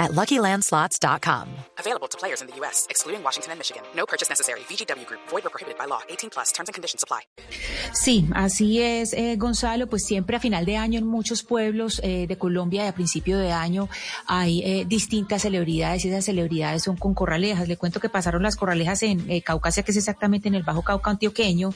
at LuckyLandSlots.com. Available to players in the U.S., excluding Washington and Michigan. No purchase necessary. VGW Group. Void or prohibited by law. 18 plus. Terms and conditions apply. Sí, así es, eh, Gonzalo. Pues siempre a final de año en muchos pueblos eh, de Colombia y a principio de año hay eh, distintas celebridades y esas celebridades son con corralejas. Le cuento que pasaron las corralejas en eh, Caucasia, que es exactamente en el Bajo Cauca antioqueño,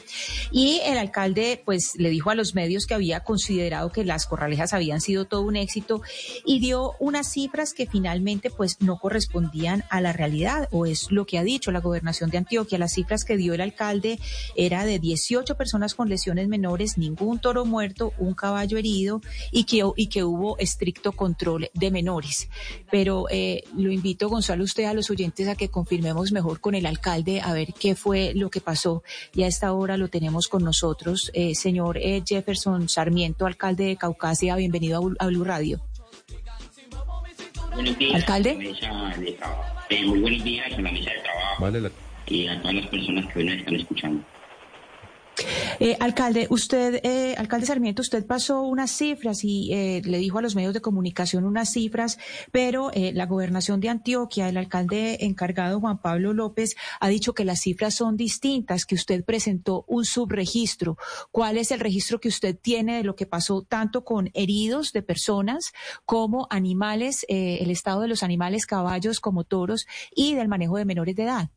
y el alcalde pues le dijo a los medios que había considerado que las corralejas habían sido todo un éxito y dio unas cifras que finalmente pues no correspondían a la realidad o es lo que ha dicho la gobernación de Antioquia. Las cifras que dio el alcalde era de 18 personas con lesiones menores, ningún toro muerto, un caballo herido y que, y que hubo estricto control de menores. Pero eh, lo invito, Gonzalo, usted a los oyentes a que confirmemos mejor con el alcalde a ver qué fue lo que pasó. Y a esta hora lo tenemos con nosotros, eh, señor eh, Jefferson Sarmiento, alcalde de Caucasia. Bienvenido a Blue Radio. Buenos días. ¿Alcalde? a la mesa de trabajo. Eh, muy buenos días a la mesa de trabajo Vale, la- y a todas las personas que hoy nos están escuchando. Eh, alcalde, usted, eh, alcalde Sarmiento, usted pasó unas cifras y eh, le dijo a los medios de comunicación unas cifras, pero eh, la gobernación de Antioquia, el alcalde encargado Juan Pablo López, ha dicho que las cifras son distintas, que usted presentó un subregistro. ¿Cuál es el registro que usted tiene de lo que pasó tanto con heridos de personas como animales, eh, el estado de los animales, caballos como toros y del manejo de menores de edad?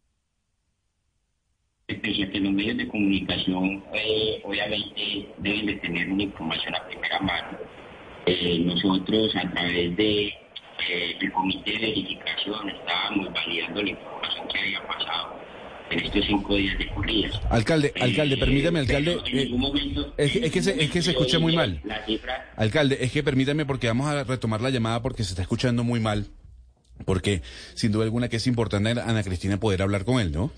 Pese que los medios de comunicación eh, obviamente deben de tener una información a primera mano, eh, nosotros a través de eh, el comité de verificación estábamos validando la información que había pasado en estos cinco días de corridas. Alcalde, alcalde, Eh, permítame, alcalde. pero en eh, momento- es que- es que se- es que se escucha muy mal. La cifra alcalde, es que permítame porque vamos a retomar la llamada porque se está escuchando muy mal. Porque sin duda alguna que es importante, Ana Cristina, poder hablar con él, ¿no?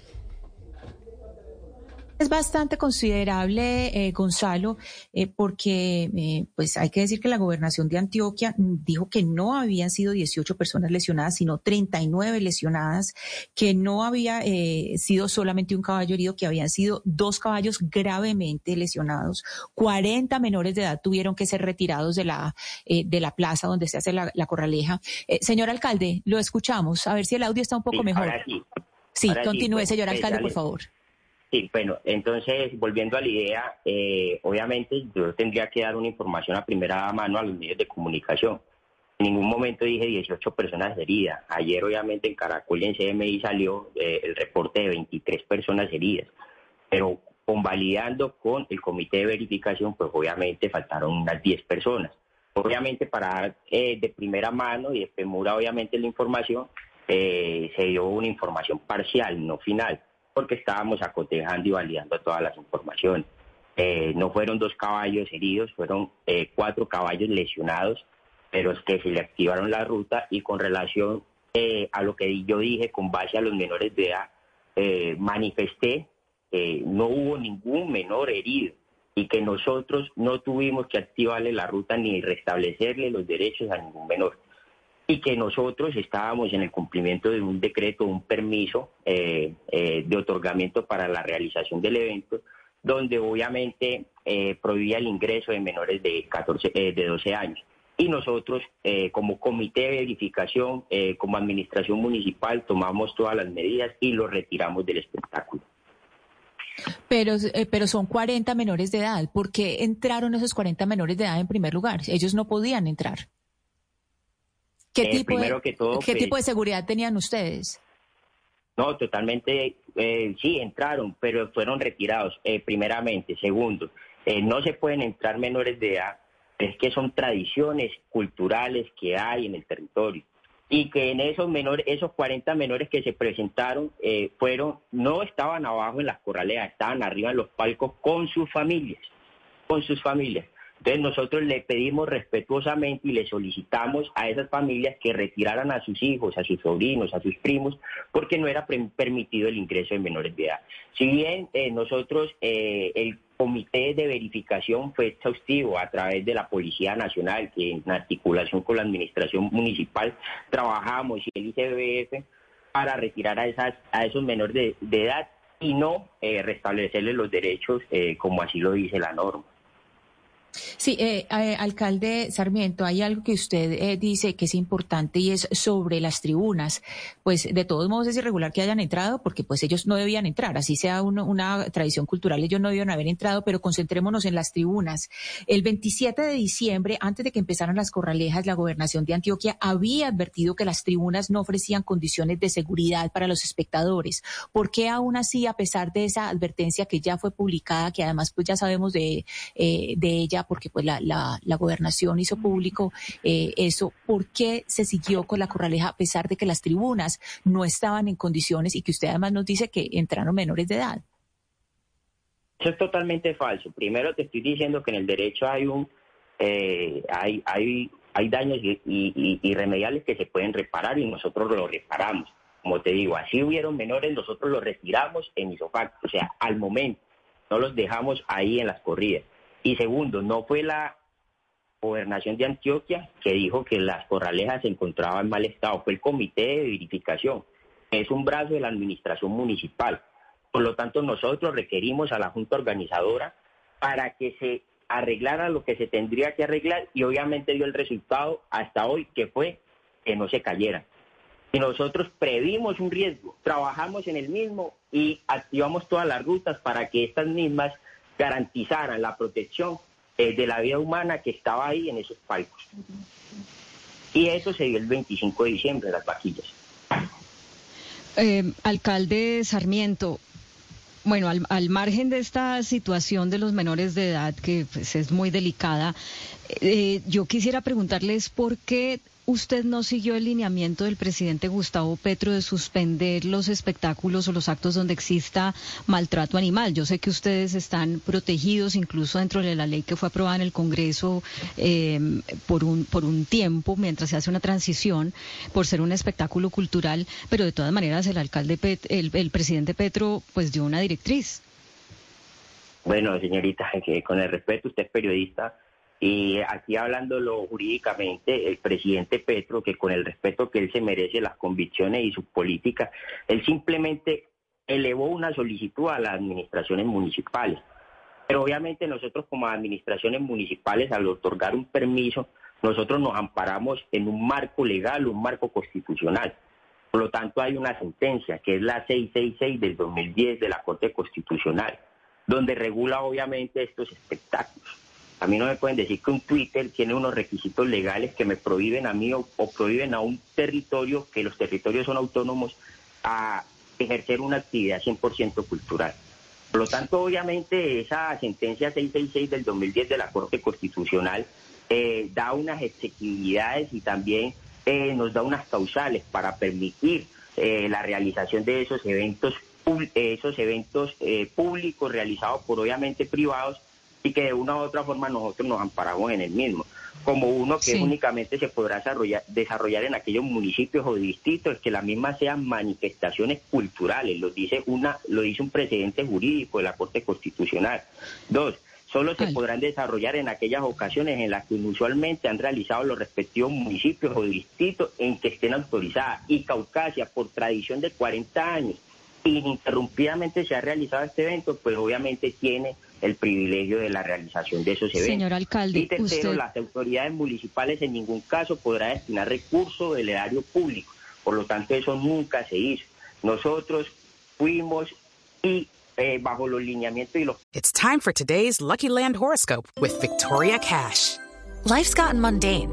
Es bastante considerable, eh, Gonzalo, eh, porque eh, pues hay que decir que la gobernación de Antioquia dijo que no habían sido 18 personas lesionadas, sino 39 lesionadas, que no había eh, sido solamente un caballo herido, que habían sido dos caballos gravemente lesionados. 40 menores de edad tuvieron que ser retirados de la, eh, de la plaza donde se hace la, la corraleja. Eh, señor alcalde, lo escuchamos, a ver si el audio está un poco sí, mejor. ahora sí. Sí, ahora sí, continúe, pues, señor pues, alcalde, por favor. Sí, bueno, entonces, volviendo a la idea, eh, obviamente yo tendría que dar una información a primera mano a los medios de comunicación. En ningún momento dije 18 personas heridas. Ayer, obviamente, en Caracol y en CMI salió eh, el reporte de 23 personas heridas. Pero convalidando con el comité de verificación, pues obviamente faltaron unas 10 personas. Obviamente, para dar eh, de primera mano y de premura, obviamente, la información, eh, se dio una información parcial, no final porque estábamos acotejando y validando todas las informaciones. Eh, no fueron dos caballos heridos, fueron eh, cuatro caballos lesionados, pero es que se le activaron la ruta y con relación eh, a lo que yo dije con base a los menores de edad, manifesté que no hubo ningún menor herido y que nosotros no tuvimos que activarle la ruta ni restablecerle los derechos a ningún menor y que nosotros estábamos en el cumplimiento de un decreto, un permiso eh, eh, de otorgamiento para la realización del evento, donde obviamente eh, prohibía el ingreso de menores de 14, eh, de 12 años. Y nosotros, como comité de verificación, como administración municipal, tomamos todas las medidas y lo retiramos del espectáculo. Pero, eh, pero son 40 menores de edad. ¿Por qué entraron esos 40 menores de edad en primer lugar? Ellos no podían entrar. ¿Qué, Eh, tipo, primero de, que todo, ¿qué pues- tipo de seguridad tenían ustedes? No, totalmente, eh, sí, entraron, pero fueron retirados, eh, primeramente. Segundo, eh, no se pueden entrar menores de edad, es que son tradiciones culturales que hay en el territorio. Y que en esos menores, esos 40 menores que se presentaron, eh, fueron, no estaban abajo en las corraleas, estaban arriba en los palcos con sus familias, con sus familias. Entonces nosotros le pedimos respetuosamente y le solicitamos a esas familias que retiraran a sus hijos, a sus sobrinos, a sus primos, porque no era permitido el ingreso de menores de edad. Si bien eh, nosotros, eh, el comité de verificación fue exhaustivo a través de la Policía Nacional, que en articulación con la Administración Municipal trabajamos y el ICBF para retirar a, esas, a esos menores de, edad y no eh, restablecerles los derechos como así lo dice la norma. Sí, eh, eh, alcalde Sarmiento, hay algo que usted eh, dice que es importante y es sobre las tribunas. Pues de todos modos es irregular que hayan entrado porque pues ellos no debían entrar, así sea una tradición cultural, ellos no debían haber entrado, pero concentrémonos en las tribunas. El 27 de diciembre, antes de que empezaran las corralejas, la gobernación de Antioquia había advertido que las tribunas no ofrecían condiciones de seguridad para los espectadores. ¿Por qué aún así, a pesar de esa advertencia que ya fue publicada, que además pues ya sabemos de, de ella, porque pues la, la, gobernación hizo público eh, eso, ¿por qué se siguió con la corraleja a pesar de que las tribunas no estaban en condiciones y que usted además nos dice que entraron menores de edad? Eso es totalmente falso. Primero te estoy diciendo que en el derecho hay un eh, hay, hay, hay daños irremediables que se pueden reparar y nosotros lo reparamos. Como te digo, así hubieron menores, nosotros los retiramos en isofacto, o sea, al momento, no los dejamos ahí en las corridas. Y segundo, no fue la gobernación de Antioquia que dijo que las corralejas se encontraban en mal estado, fue el comité de verificación, es un brazo de la administración municipal. Por lo tanto, nosotros requerimos a la Junta Organizadora para que se arreglara lo que se tendría que arreglar y obviamente dio el resultado hasta hoy que fue que no se cayeran. Y nosotros previmos un riesgo, trabajamos en el mismo y activamos todas las rutas para que estas mismas garantizaran la protección eh, de la vida humana que estaba ahí en esos palcos. Y eso se dio el 25 de diciembre en las vaquillas. Eh, alcalde Sarmiento, bueno, al, margen de esta situación de los menores de edad, que pues, es muy delicada, eh, yo quisiera preguntarles por qué usted no siguió el lineamiento del presidente Gustavo Petro de suspender los espectáculos o los actos donde exista maltrato animal. Yo sé que ustedes están protegidos incluso dentro de la ley que fue aprobada en el Congreso em, por, un, por un tiempo mientras se hace una transición por ser un espectáculo cultural, pero de todas maneras el alcalde, el, presidente Petro pues dio una directriz. Bueno, señorita, con el respeto, usted es periodista y aquí hablándolo jurídicamente, el presidente Petro, que con el respeto que él se merece, las convicciones y sus políticas, él simplemente elevó una solicitud a las administraciones municipales. Pero obviamente nosotros como administraciones municipales, al otorgar un permiso, nosotros nos amparamos en un marco legal, un marco constitucional. Por lo tanto, hay una sentencia, que es la 666 del 2010 de la Corte Constitucional, donde regula obviamente estos espectáculos. A mí no me pueden decir que un Twitter tiene unos requisitos legales que me prohíben a mí o, prohíben a un territorio, que los territorios son autónomos, a ejercer una actividad 100% cultural. Por lo tanto, obviamente, esa sentencia 666 del 2010 de la Corte Constitucional eh, da unas exigibilidades y también eh, nos da unas causales para permitir eh, la realización de esos eventos, esos eventos públicos realizados por obviamente privados y que de una u otra forma nosotros nos amparamos en el mismo, como uno que únicamente se podrá desarrollar, desarrollar en aquellos municipios o distritos que las mismas sean manifestaciones culturales, lo dice una, lo dice un precedente jurídico de la Corte Constitucional. Dos, solo se podrán desarrollar en aquellas ocasiones en las que usualmente han realizado los respectivos municipios o distritos en que estén autorizadas. Y Caucasia, por tradición de 40 años, ininterrumpidamente se ha realizado este evento, pues obviamente tiene el privilegio de la realización de esos eventos. Señor alcalde, y tercero, las autoridades municipales en ningún caso podrán destinar recursos del erario público. Por lo tanto, eso nunca se hizo. Nosotros fuimos y eh, bajo los lineamientos y los... It's time for today's Lucky Land Horoscope with Victoria Cash. Life's gotten mundane,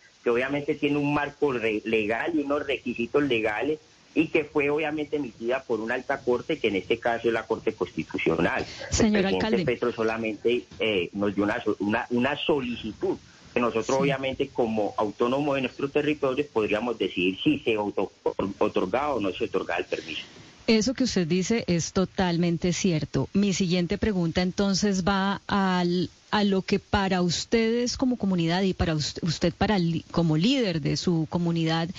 que obviamente tiene un marco legal y unos requisitos legales y que fue obviamente emitida por una alta corte, que en este caso es la Corte Constitucional. Señor alcalde. Petro solamente eh, nos dio una, una, una solicitud que nosotros obviamente como autónomos de nuestro territorio podríamos decidir si se otorgaba o no se otorgaba el permiso. Eso que usted dice es totalmente cierto. Mi siguiente pregunta entonces va al a lo que para ustedes como comunidad y para usted, para como líder de su comunidad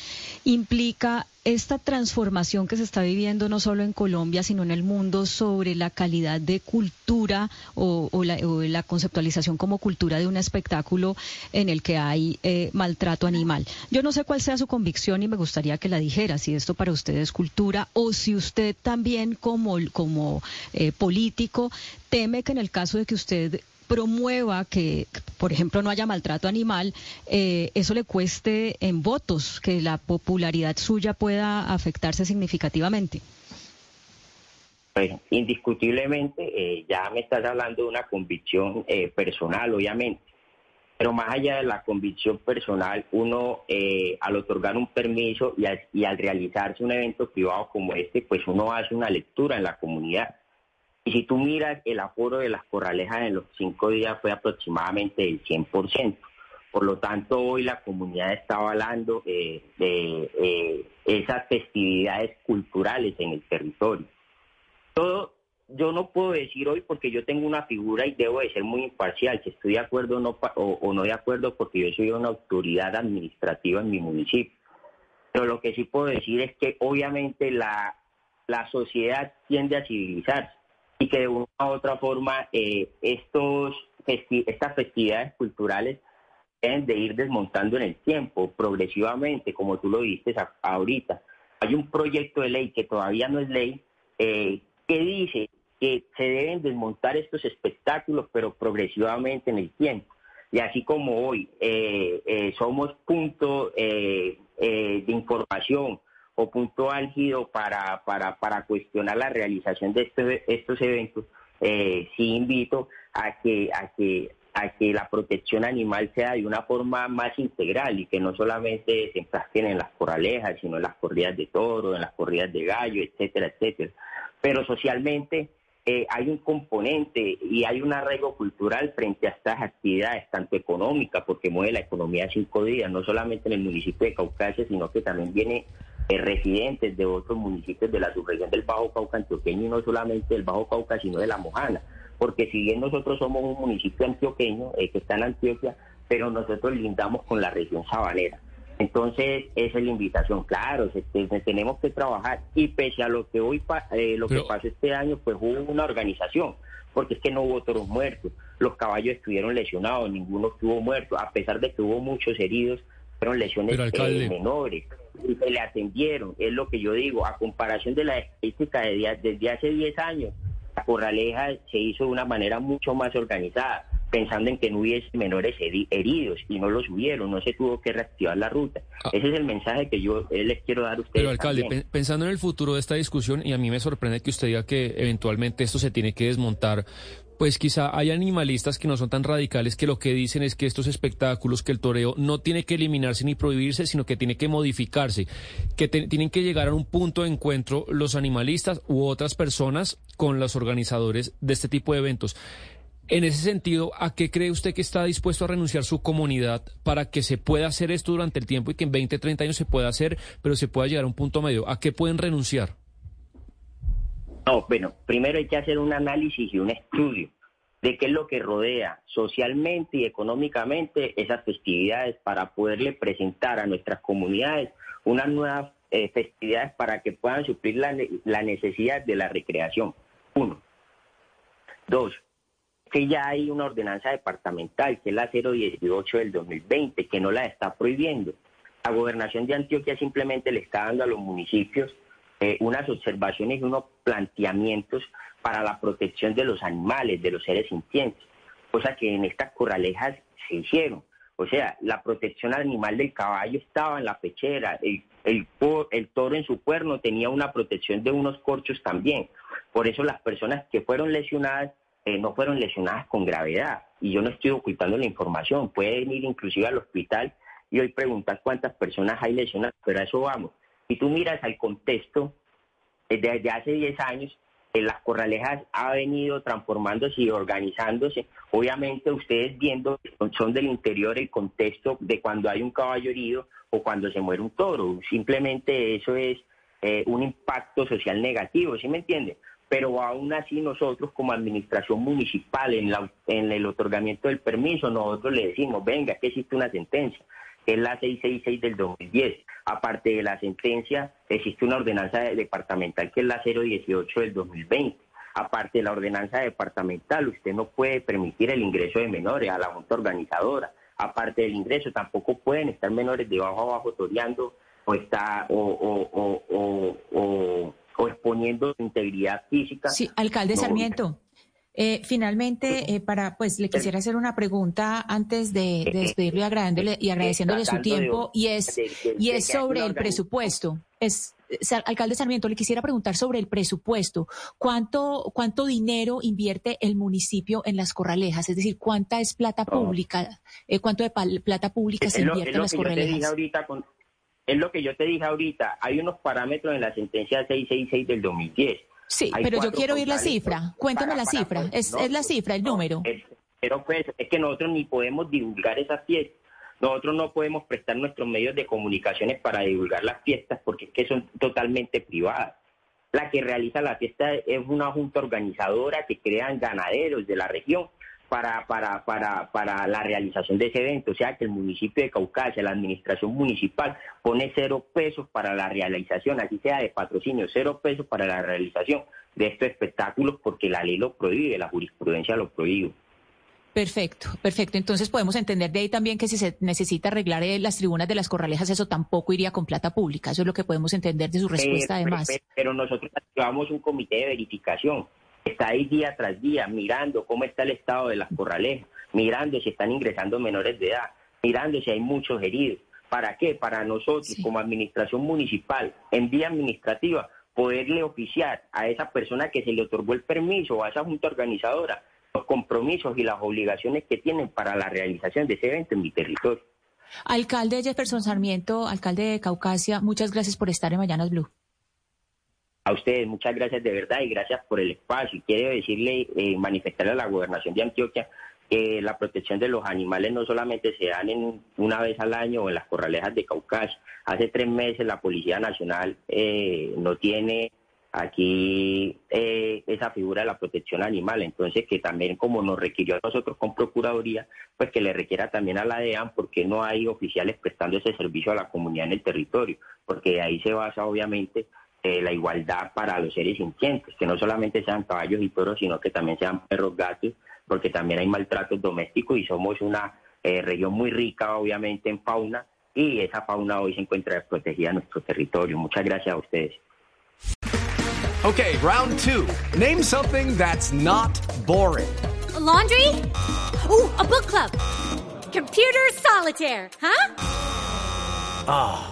implica esta transformación que se está viviendo no solo en Colombia, sino en el mundo sobre la calidad de cultura o, la, conceptualización como cultura de un espectáculo en el que hay eh, maltrato animal. Yo no sé cuál sea su convicción y me gustaría que la dijera, si esto para usted es cultura o si usted también como, como eh, político teme que en el caso de que usted promueva que, por ejemplo, no haya maltrato animal, eh, eso le cueste en votos, que la popularidad suya pueda afectarse significativamente. Pues indiscutiblemente, eh, ya me estás hablando de una convicción eh, personal, obviamente. Pero más allá de la convicción personal, uno al otorgar un permiso y y al realizarse un evento privado como este, pues uno hace una lectura en la comunidad y si tú miras, el aforo de las corralejas en los cinco días fue aproximadamente del 100%. Por lo tanto, hoy la comunidad está avalando eh, de, eh, esas festividades culturales en el territorio. Todo, yo no puedo decir hoy porque yo tengo una figura y debo de ser muy imparcial, si estoy de acuerdo o no, o, no de acuerdo porque yo soy una autoridad administrativa en mi municipio. Pero lo que sí puedo decir es que obviamente la, la sociedad tiende a civilizarse que de una u otra forma eh, estos estas festividades culturales deben de ir desmontando en el tiempo, progresivamente, como tú lo viste ahorita. Hay un proyecto de ley que todavía no es ley, eh, que dice que se deben desmontar estos espectáculos, pero progresivamente en el tiempo. Y así como hoy eh, somos punto de información punto álgido para, para, para cuestionar la realización de este, estos eventos, eh, sí invito a que, a que a que la protección animal sea de una forma más integral y que no solamente se enfrasquen en las corralejas, sino en las corridas de toro, en las corridas de gallo, etcétera, etcétera. Pero socialmente eh, hay un componente y hay un arraigo cultural frente a estas actividades, tanto económicas, porque mueve la economía cinco días, no solamente en el municipio de Caucasia, sino que también viene eh, residentes de otros municipios de la subregión del Bajo Cauca antioqueño y no solamente del Bajo Cauca, sino de la Mojana. Porque si bien nosotros somos un municipio antioqueño eh, que está en Antioquia, pero nosotros lindamos con la región sabanera. Entonces, esa es la invitación. Claro, tenemos que trabajar y pese a lo que hoy eh, lo que pasó este año, pues hubo una organización, porque es que no hubo toros muertos, los caballos estuvieron lesionados, ninguno estuvo muerto, a pesar de que hubo muchos heridos, fueron lesiones menores y se le atendieron, es lo que yo digo, a comparación de la estadística de desde hace 10 años, la corraleja se hizo de una manera mucho más organizada, pensando en que no hubiese menores heridos y no los hubieron, no se tuvo que reactivar la ruta. Ah. Ese es el mensaje que yo eh, les quiero dar a ustedes. Pero alcalde, pensando en el futuro de esta discusión, y a mí me sorprende que usted diga que eventualmente esto se tiene que desmontar pues quizá hay animalistas que no son tan radicales que lo que dicen es que estos espectáculos, que el toreo no tiene que eliminarse ni prohibirse, sino que tiene que modificarse, que tienen que llegar a un punto de encuentro los animalistas u otras personas con los organizadores de este tipo de eventos. En ese sentido, ¿a qué cree usted que está dispuesto a renunciar su comunidad para que se pueda hacer esto durante el tiempo y que en 20, 30 años se pueda hacer, pero se pueda llegar a un punto medio? ¿A qué pueden renunciar? No, bueno, primero hay que hacer un análisis y un estudio de qué es lo que rodea socialmente y económicamente esas festividades para poderle presentar a nuestras comunidades unas nuevas eh, festividades para que puedan suplir la, la necesidad de la recreación. Uno. Dos, que ya hay una ordenanza departamental, que es la 018 del 2020, que no la está prohibiendo. La gobernación de Antioquia simplemente le está dando a los municipios eh, unas observaciones y unos planteamientos para la protección de los animales, de los seres sintientes, cosa que en estas corralejas se hicieron. O sea, la protección animal del caballo estaba en la pechera, el, el, el, toro en su cuerno tenía una protección de unos corchos también. Por eso las personas que fueron lesionadas eh, no fueron lesionadas con gravedad. Y yo no estoy ocultando la información, pueden ir inclusive al hospital y hoy preguntas cuántas personas hay lesionadas, pero a eso vamos. Si tú miras al contexto, desde hace 10 años, las corralejas ha venido transformándose y organizándose. Obviamente ustedes viendo son del interior el contexto de cuando hay un caballo herido o cuando se muere un toro. Simplemente eso es eh, un impacto social negativo, ¿sí me entiende? Pero aún así nosotros como administración municipal en, la, en el otorgamiento del permiso, nosotros le decimos, venga, que existe una sentencia que es la 666 del 2010. Aparte de la sentencia, existe una ordenanza departamental que es la 018 del 2020. Aparte de la ordenanza departamental, usted no puede permitir el ingreso de menores a la junta organizadora. Aparte del ingreso, tampoco pueden estar menores de bajo abajo toreando o, está, o, o, o, o, o exponiendo su integridad física. Sí, alcalde Sarmiento. Eh, finalmente, eh, para, pues le quisiera hacer una pregunta antes de, despedirlo y agradeciéndole, y agradeciéndole su tiempo, y es, y es sobre el presupuesto. Es, alcalde Sarmiento, le quisiera preguntar sobre el presupuesto. ¿Cuánto, cuánto dinero invierte el municipio en las corralejas? Es decir, ¿cuánta es plata oh. pública? Eh, ¿Cuánto de plata pública se invierte en las corralejas? es lo que yo te dije ahorita. Hay unos parámetros en la sentencia 666 del 2010 Sí, pero yo quiero oír la cifra. Cuéntame la cifra. es, es, la cifra, el número. pero pues es que nosotros ni podemos divulgar esas fiestas. Nosotros no podemos prestar nuestros medios de comunicaciones para divulgar las fiestas porque es que son totalmente privadas. La que realiza la fiesta es una junta organizadora que crean ganaderos de la región para, para, para, para la realización de ese evento. O sea que el municipio de Caucasia, la administración municipal, pone cero pesos para la realización, así sea de patrocinio, cero pesos para la realización de estos espectáculos porque la ley lo prohíbe, la jurisprudencia lo prohíbe. Perfecto, perfecto. Entonces podemos entender de ahí también que si se necesita arreglar eh, las tribunas de las corralejas, eso tampoco iría con plata pública. Eso es lo que podemos entender de su respuesta, además. pero nosotros activamos un comité de verificación está ahí día tras día mirando cómo está el estado de las corralejas, mirando si están ingresando menores de edad, mirando si hay muchos heridos. ¿Para qué? Para nosotros, como administración municipal, en vía administrativa, poderle oficiar a esa persona que se le otorgó el permiso o a esa junta organizadora los compromisos y las obligaciones que tienen para la realización de ese evento en mi territorio. Alcalde Jefferson Sarmiento, alcalde de Caucasia, muchas gracias por estar en Mañanas Blue. A ustedes, muchas gracias de verdad y gracias por el espacio. Y quiero decirle, eh, manifestarle a la gobernación de Antioquia que la protección de los animales no solamente se dan en una vez al año o en las corralejas de Caucasia. Hace tres meses la Policía Nacional eh, no tiene aquí eh, esa figura de la protección animal. Entonces, que también como nos requirió a nosotros con Procuraduría, pues que le requiera también a la DEAN, porque no hay oficiales prestando ese servicio a la comunidad en el territorio, porque ahí se basa obviamente eh, la igualdad para los seres sintientes, que no solamente sean caballos y toros, sino que también sean perros, gatos, porque también hay maltratos domésticos y somos una eh, región muy rica, obviamente, en fauna, y esa fauna hoy se encuentra desprotegida en nuestro territorio. Muchas gracias a ustedes. Okay, round two. Name something that's not boring. laundry? Ooh, a book club. Computer solitaire, huh? Ah.